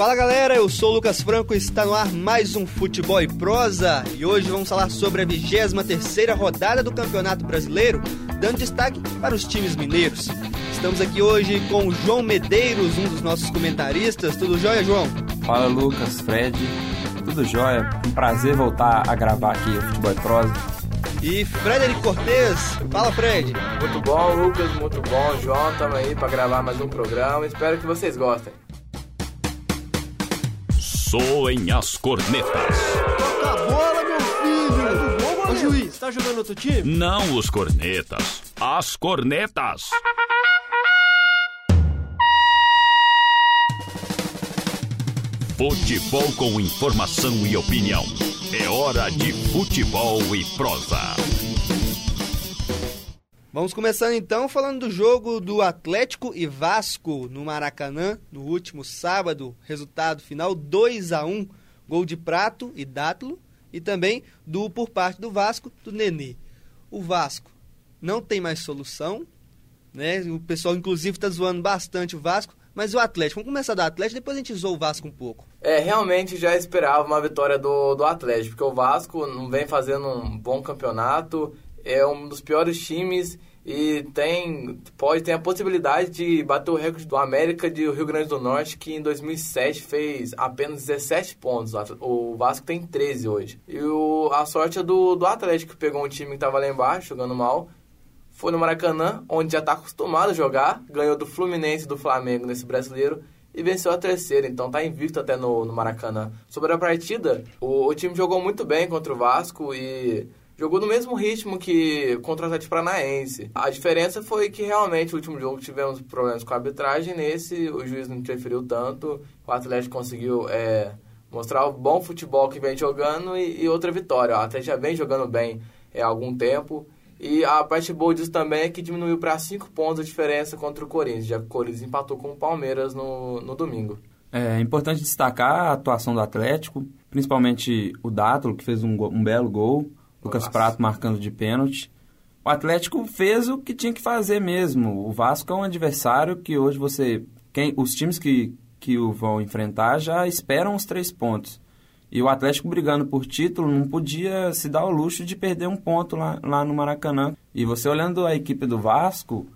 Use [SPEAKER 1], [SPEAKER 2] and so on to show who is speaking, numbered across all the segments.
[SPEAKER 1] Fala galera, eu sou o Lucas Franco e está no ar mais um Futebol e Prosa. E hoje vamos falar sobre a 23 rodada do Campeonato Brasileiro, dando destaque para os times mineiros. Estamos aqui hoje com o João Medeiros, um dos nossos comentaristas. Tudo jóia, João?
[SPEAKER 2] Fala Lucas, Fred. Tudo jóia. Um prazer voltar a gravar aqui o Futebol e Prosa.
[SPEAKER 1] E Frederico Cortez. Fala, Fred.
[SPEAKER 3] Muito bom, Lucas. Muito bom, João. Estamos aí para gravar mais um programa. Espero que vocês gostem.
[SPEAKER 4] Soem as cornetas.
[SPEAKER 5] Toca a bola, meu filho! Ô juiz, tá jogando outro time?
[SPEAKER 4] Não os cornetas, as cornetas. Futebol com informação e opinião. É hora de futebol e prosa.
[SPEAKER 1] Vamos começando então falando do jogo do Atlético e Vasco no Maracanã no último sábado. Resultado final 2 a 1 gol de Prato e Dátilo e também do por parte do Vasco do Nenê. O Vasco não tem mais solução, né? O pessoal inclusive está zoando bastante o Vasco, mas o Atlético, vamos começar do Atlético, depois a gente zoa o Vasco um pouco.
[SPEAKER 3] É, realmente já esperava uma vitória do, do Atlético, porque o Vasco não vem fazendo um bom campeonato, é um dos piores times e tem pode ter a possibilidade de bater o recorde do América de Rio Grande do Norte que em 2007 fez apenas 17 pontos. O Vasco tem 13 hoje. E o, a sorte é do, do Atlético que pegou um time que estava lá embaixo jogando mal. Foi no Maracanã, onde já está acostumado a jogar, ganhou do Fluminense e do Flamengo nesse brasileiro e venceu a terceira, então está invicto até no, no Maracanã. Sobre a partida, o, o time jogou muito bem contra o Vasco e jogou no mesmo ritmo que contra o Atlético Paranaense. A diferença foi que realmente no último jogo tivemos problemas com a arbitragem, nesse o juiz não interferiu tanto, o Atlético conseguiu é, mostrar o bom futebol que vem jogando e, e outra vitória. O Atlético já vem jogando bem é, há algum tempo. E a parte boa disso também é que diminuiu para 5 pontos a diferença contra o Corinthians, já que o Corinthians empatou com o Palmeiras no, no domingo.
[SPEAKER 2] É importante destacar a atuação do Atlético, principalmente o Dátulo, que fez um, um belo gol. Lucas Nossa. Prato marcando de pênalti. O Atlético fez o que tinha que fazer mesmo. O Vasco é um adversário que hoje você. Quem, os times que, que o vão enfrentar já esperam os três pontos. E o Atlético brigando por título não podia se dar o luxo de perder um ponto lá, lá no Maracanã. E você olhando a equipe do Vasco,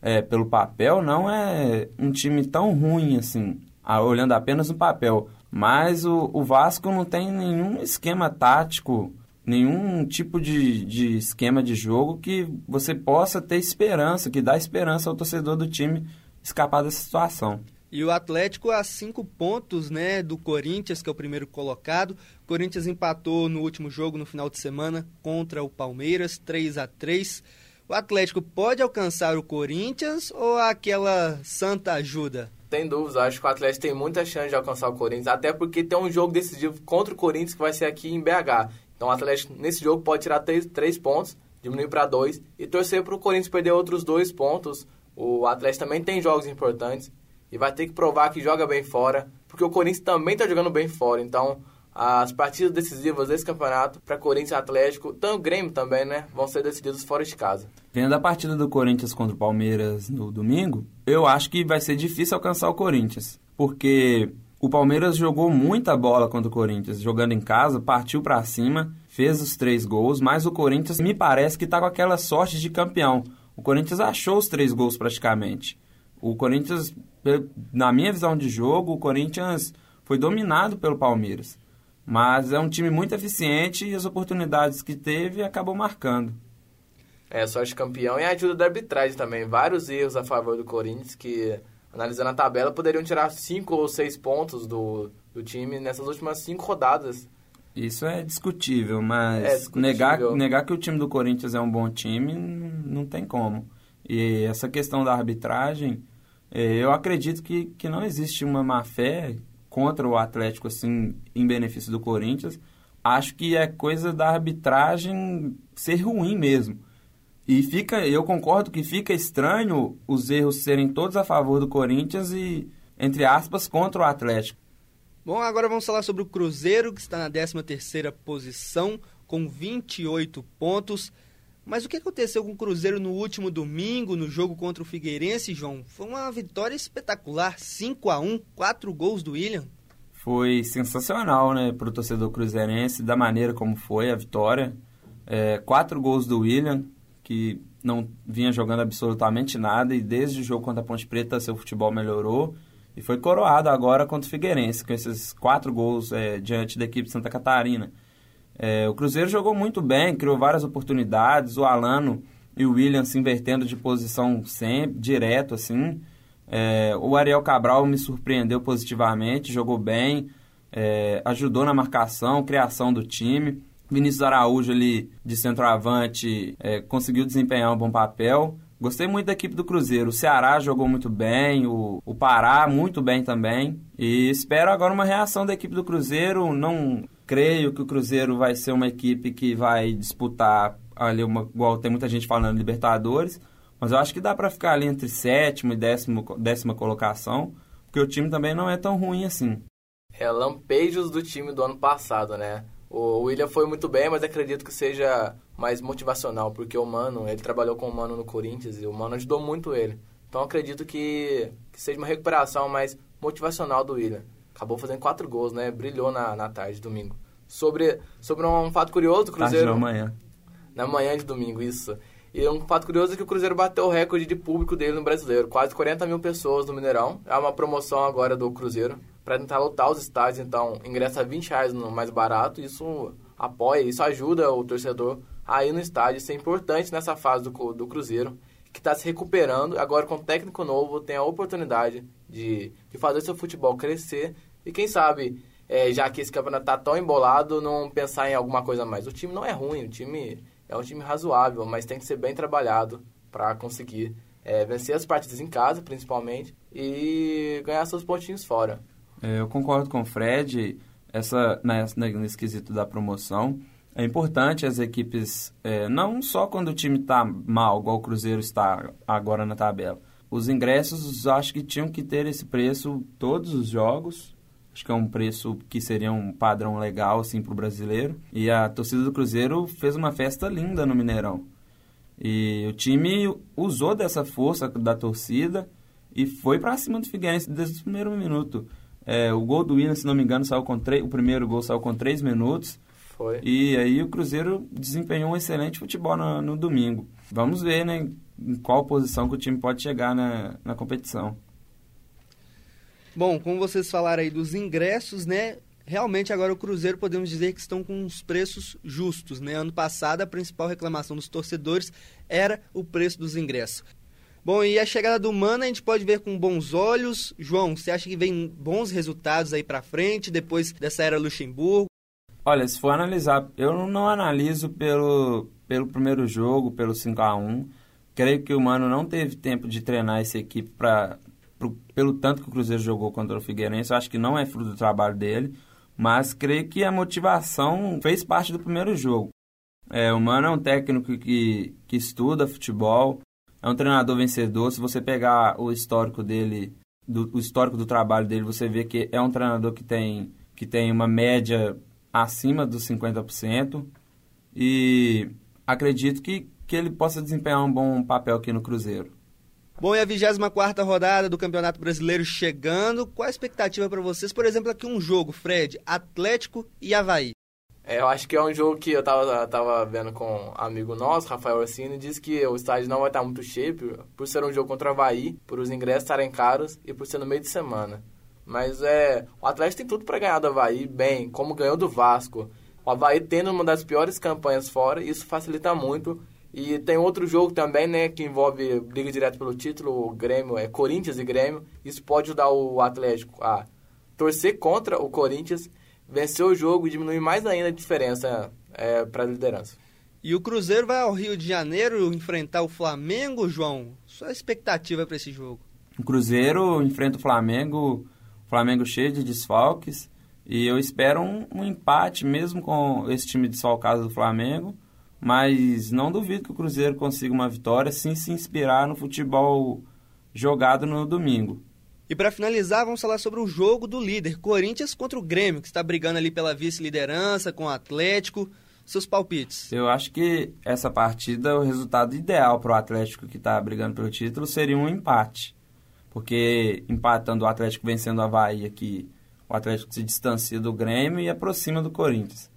[SPEAKER 2] é, pelo papel, não é um time tão ruim assim, olhando apenas no papel. Mas o, o Vasco não tem nenhum esquema tático nenhum tipo de, de esquema de jogo que você possa ter esperança, que dá esperança ao torcedor do time escapar dessa situação.
[SPEAKER 1] E o Atlético a cinco pontos né, do Corinthians, que é o primeiro colocado. O Corinthians empatou no último jogo, no final de semana, contra o Palmeiras, 3 a 3 O Atlético pode alcançar o Corinthians ou aquela santa ajuda?
[SPEAKER 3] Tem dúvidas, acho que o Atlético tem muita chance de alcançar o Corinthians, até porque tem um jogo decisivo contra o Corinthians que vai ser aqui em BH. Então o Atlético nesse jogo pode tirar três, três pontos, diminuir para dois e torcer para o Corinthians perder outros dois pontos. O Atlético também tem jogos importantes e vai ter que provar que joga bem fora, porque o Corinthians também está jogando bem fora. Então as partidas decisivas desse campeonato para Corinthians e Atlético, tanto o Grêmio também, né, vão ser decididas fora de casa.
[SPEAKER 2] Vendo a partida do Corinthians contra o Palmeiras no domingo, eu acho que vai ser difícil alcançar o Corinthians, porque o Palmeiras jogou muita bola contra o Corinthians, jogando em casa, partiu para cima, fez os três gols, mas o Corinthians me parece que está com aquela sorte de campeão. O Corinthians achou os três gols praticamente. O Corinthians, na minha visão de jogo, o Corinthians foi dominado pelo Palmeiras. Mas é um time muito eficiente e as oportunidades que teve acabou marcando.
[SPEAKER 3] É, sorte campeão e a ajuda da arbitragem também. Vários erros a favor do Corinthians que analisando a tabela, poderiam tirar cinco ou seis pontos do, do time nessas últimas cinco rodadas.
[SPEAKER 2] Isso é discutível, mas é discutível. Negar, negar que o time do Corinthians é um bom time não tem como. E essa questão da arbitragem, é, eu acredito que, que não existe uma má-fé contra o Atlético assim em benefício do Corinthians. Acho que é coisa da arbitragem ser ruim mesmo. E fica, eu concordo que fica estranho os erros serem todos a favor do Corinthians e, entre aspas, contra o Atlético.
[SPEAKER 1] Bom, agora vamos falar sobre o Cruzeiro, que está na 13ª posição, com 28 pontos. Mas o que aconteceu com o Cruzeiro no último domingo, no jogo contra o Figueirense, João? Foi uma vitória espetacular, 5 a 1 quatro gols do William.
[SPEAKER 2] foi sensacional, né, para o torcedor cruzeirense, da maneira como foi a vitória. É, quatro gols do William, que não vinha jogando absolutamente nada, e desde o jogo contra a Ponte Preta seu futebol melhorou. E foi coroado agora contra o Figueirense, com esses quatro gols é, diante da equipe de Santa Catarina. É, o Cruzeiro jogou muito bem, criou várias oportunidades, o Alano e o William se invertendo de posição sempre, direto, assim. É, o Ariel Cabral me surpreendeu positivamente, jogou bem, é, ajudou na marcação, criação do time. Vinícius Araújo ali de centroavante é, conseguiu desempenhar um bom papel. Gostei muito da equipe do Cruzeiro. O Ceará jogou muito bem, o, o Pará muito bem também. E espero agora uma reação da equipe do Cruzeiro. Não creio que o Cruzeiro vai ser uma equipe que vai disputar ali uma, igual tem muita gente falando Libertadores, mas eu acho que dá para ficar ali entre sétimo e décimo, décima colocação, porque o time também não é tão ruim assim.
[SPEAKER 3] É lampejos do time do ano passado, né? O William foi muito bem, mas acredito que seja mais motivacional, porque o Mano, ele trabalhou com o Mano no Corinthians e o Mano ajudou muito ele. Então acredito que, que seja uma recuperação mais motivacional do William. Acabou fazendo quatro gols, né? Brilhou na, na tarde, domingo. Sobre, sobre um fato curioso do Cruzeiro...
[SPEAKER 2] Tarde da manhã
[SPEAKER 3] na manhã de domingo, isso. E um fato curioso é que o Cruzeiro bateu o recorde de público dele no Brasileiro. Quase 40 mil pessoas no Mineirão. É uma promoção agora do Cruzeiro para tentar lotar os estádios. Então, ingressa 20 reais no mais barato. Isso apoia, isso ajuda o torcedor a ir no estádio. Isso é importante nessa fase do, do Cruzeiro, que está se recuperando. Agora, com técnico novo, tem a oportunidade de, de fazer seu futebol crescer. E quem sabe, é, já que esse campeonato está tão embolado, não pensar em alguma coisa mais. O time não é ruim, o time é um time razoável, mas tem que ser bem trabalhado para conseguir é, vencer as partidas em casa, principalmente, e ganhar seus pontinhos fora.
[SPEAKER 2] É, eu concordo com o Fred, essa, nesse, nesse quesito da promoção. É importante as equipes, é, não só quando o time está mal, igual o Cruzeiro está agora na tabela. Os ingressos, acho que tinham que ter esse preço todos os jogos, Acho que é um preço que seria um padrão legal assim para o brasileiro. E a torcida do Cruzeiro fez uma festa linda no Mineirão. E o time usou dessa força da torcida e foi para cima do Figueirense desde o primeiro minuto. É, o gol do Willian, se não me engano, saiu com três, o primeiro gol saiu com três minutos.
[SPEAKER 3] Foi.
[SPEAKER 2] E aí o Cruzeiro desempenhou um excelente futebol no, no domingo. Vamos ver, né, em qual posição que o time pode chegar na, na competição.
[SPEAKER 1] Bom, como vocês falaram aí dos ingressos, né? Realmente agora o Cruzeiro podemos dizer que estão com os preços justos, né? Ano passado a principal reclamação dos torcedores era o preço dos ingressos. Bom, e a chegada do Mano a gente pode ver com bons olhos. João, você acha que vem bons resultados aí para frente depois dessa era Luxemburgo?
[SPEAKER 2] Olha, se for analisar, eu não analiso pelo, pelo primeiro jogo, pelo 5 a 1 Creio que o Mano não teve tempo de treinar essa equipe para pro, pelo tanto que o Cruzeiro jogou contra o Figueirense, acho que não é fruto do trabalho dele, mas creio que a motivação fez parte do primeiro jogo. É, o Mano é um técnico que, que estuda futebol, é um treinador vencedor. Se você pegar o histórico dele, do, o histórico do trabalho dele, você vê que é um treinador que tem, que tem uma média acima dos 50%. E acredito que, que ele possa desempenhar um bom papel aqui no Cruzeiro.
[SPEAKER 1] Bom, e a 24 rodada do Campeonato Brasileiro chegando. Qual a expectativa para vocês? Por exemplo, aqui um jogo, Fred, Atlético e Havaí.
[SPEAKER 3] É, eu acho que é um jogo que eu tava, tava vendo com um amigo nosso, Rafael Orsini, disse que o estádio não vai estar muito cheio por, por ser um jogo contra o Havaí, por os ingressos estarem caros e por ser no meio de semana. Mas é, o Atlético tem tudo para ganhar do Havaí, bem, como ganhou do Vasco. O Havaí tendo uma das piores campanhas fora, isso facilita muito e tem outro jogo também, né, que envolve briga direto pelo título, o Grêmio, é Corinthians e Grêmio. Isso pode ajudar o Atlético a torcer contra o Corinthians, vencer o jogo e diminuir mais ainda a diferença é, para a liderança.
[SPEAKER 1] E o Cruzeiro vai ao Rio de Janeiro enfrentar o Flamengo, João. Sua expectativa para esse jogo?
[SPEAKER 2] O Cruzeiro enfrenta o Flamengo, o Flamengo cheio de desfalques, e eu espero um, um empate mesmo com esse time desfalcado do Flamengo mas não duvido que o Cruzeiro consiga uma vitória sem se inspirar no futebol jogado no domingo.
[SPEAKER 1] E para finalizar, vamos falar sobre o jogo do líder, Corinthians contra o Grêmio, que está brigando ali pela vice-liderança com o Atlético. Seus palpites?
[SPEAKER 2] Eu acho que essa partida, o resultado ideal para o Atlético que está brigando pelo título seria um empate. Porque empatando o Atlético vencendo o Havaí aqui o Atlético se distancia do Grêmio e aproxima do Corinthians.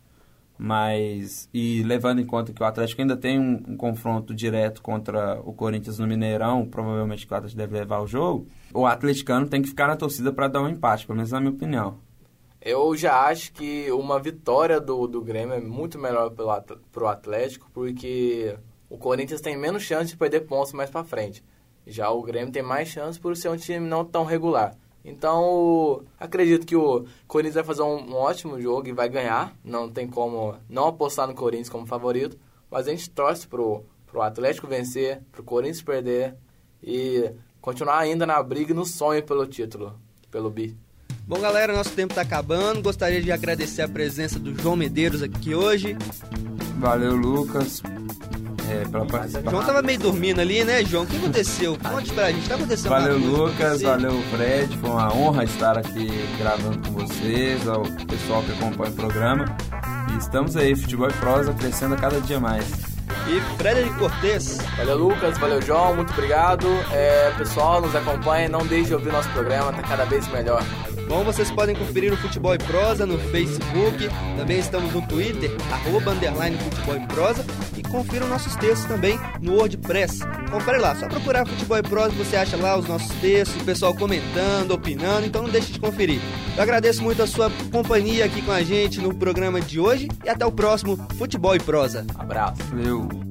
[SPEAKER 2] Mas, e levando em conta que o Atlético ainda tem um, um confronto direto contra o Corinthians no Mineirão, provavelmente o Atlético deve levar o jogo, o atleticano tem que ficar na torcida para dar um empate, pelo menos na minha opinião.
[SPEAKER 3] Eu já acho que uma vitória do, do Grêmio é muito melhor para o Atlético, porque o Corinthians tem menos chance de perder pontos mais para frente. Já o Grêmio tem mais chance por ser um time não tão regular. Então, acredito que o Corinthians vai fazer um, um, ótimo jogo e vai ganhar. Não tem como não apostar no Corinthians como favorito. Mas a gente torce pro, pro Atlético vencer, pro Corinthians perder e continuar ainda na briga e no sonho pelo título, pelo bi.
[SPEAKER 1] Bom, galera, nosso tempo está acabando. Gostaria de agradecer a presença do João Medeiros aqui hoje.
[SPEAKER 2] Valeu, Lucas é, pela
[SPEAKER 1] participação. João tava meio dormindo ali, né, João? O que aconteceu? Conte pra gente, tá acontecendo
[SPEAKER 2] Valeu, Lucas, valeu, Fred. Foi uma honra estar aqui gravando com vocês, ao pessoal que acompanha o programa. E estamos aí, futebol e prosa crescendo a cada dia mais.
[SPEAKER 1] E Frederico Cortes.
[SPEAKER 3] Valeu, Lucas. Valeu, João. Muito obrigado. É, pessoal, nos acompanhe. Não deixe de ouvir nosso programa. Tá cada vez melhor.
[SPEAKER 1] Bom, vocês podem conferir o Futebol e Prosa no Facebook, também estamos no Twitter, arroba, underline Futebol e Prosa, confiram nossos textos também no WordPress. Confere lá, só procurar Futebol e Prosa você acha lá os nossos textos, o pessoal comentando, opinando, então não deixe de conferir. Eu agradeço muito a sua companhia aqui com a gente no programa de hoje e até o próximo Futebol e Prosa.
[SPEAKER 3] Abraço.
[SPEAKER 2] Valeu.